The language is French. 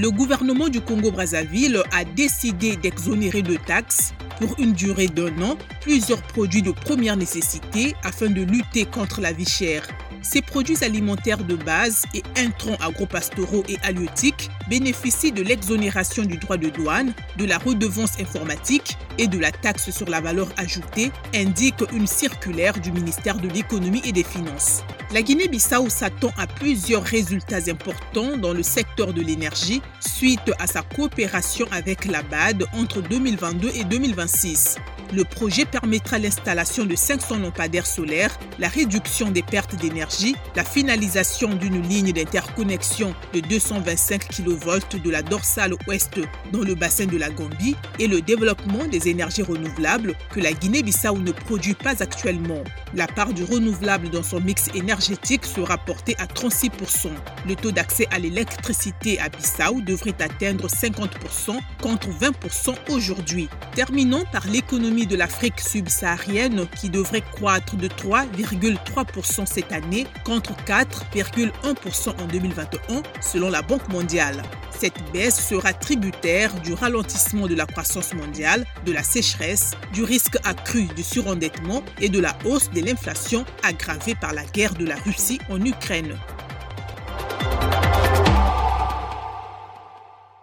le gouvernement du Congo-Brazzaville a décidé d'exonérer de taxes pour une durée d'un an plusieurs produits de première nécessité afin de lutter contre la vie chère. Ces produits alimentaires de base et intrants agropastoraux et halieutiques bénéficient de l'exonération du droit de douane, de la redevance informatique et de la taxe sur la valeur ajoutée, indique une circulaire du ministère de l'économie et des finances. La Guinée-Bissau s'attend à plusieurs résultats importants dans le secteur de l'énergie suite à sa coopération avec la BAD entre 2022 et 2026. Le projet permettra l'installation de 500 lampadaires solaires, la réduction des pertes d'énergie, la finalisation d'une ligne d'interconnexion de 225 kV de la dorsale ouest dans le bassin de la Gambie et le développement des énergies renouvelables que la Guinée-Bissau ne produit pas actuellement. La part du renouvelable dans son mix énergétique sera portée à 36%. Le taux d'accès à l'électricité à Bissau devrait atteindre 50% contre 20% aujourd'hui. Terminons par l'économie de l'Afrique subsaharienne qui devrait croître de 3,3% cette année contre 4,1% en 2021 selon la Banque mondiale. Cette baisse sera tributaire du ralentissement de la croissance mondiale, de la sécheresse, du risque accru de surendettement et de la hausse de l'inflation aggravée par la guerre de la Russie en Ukraine.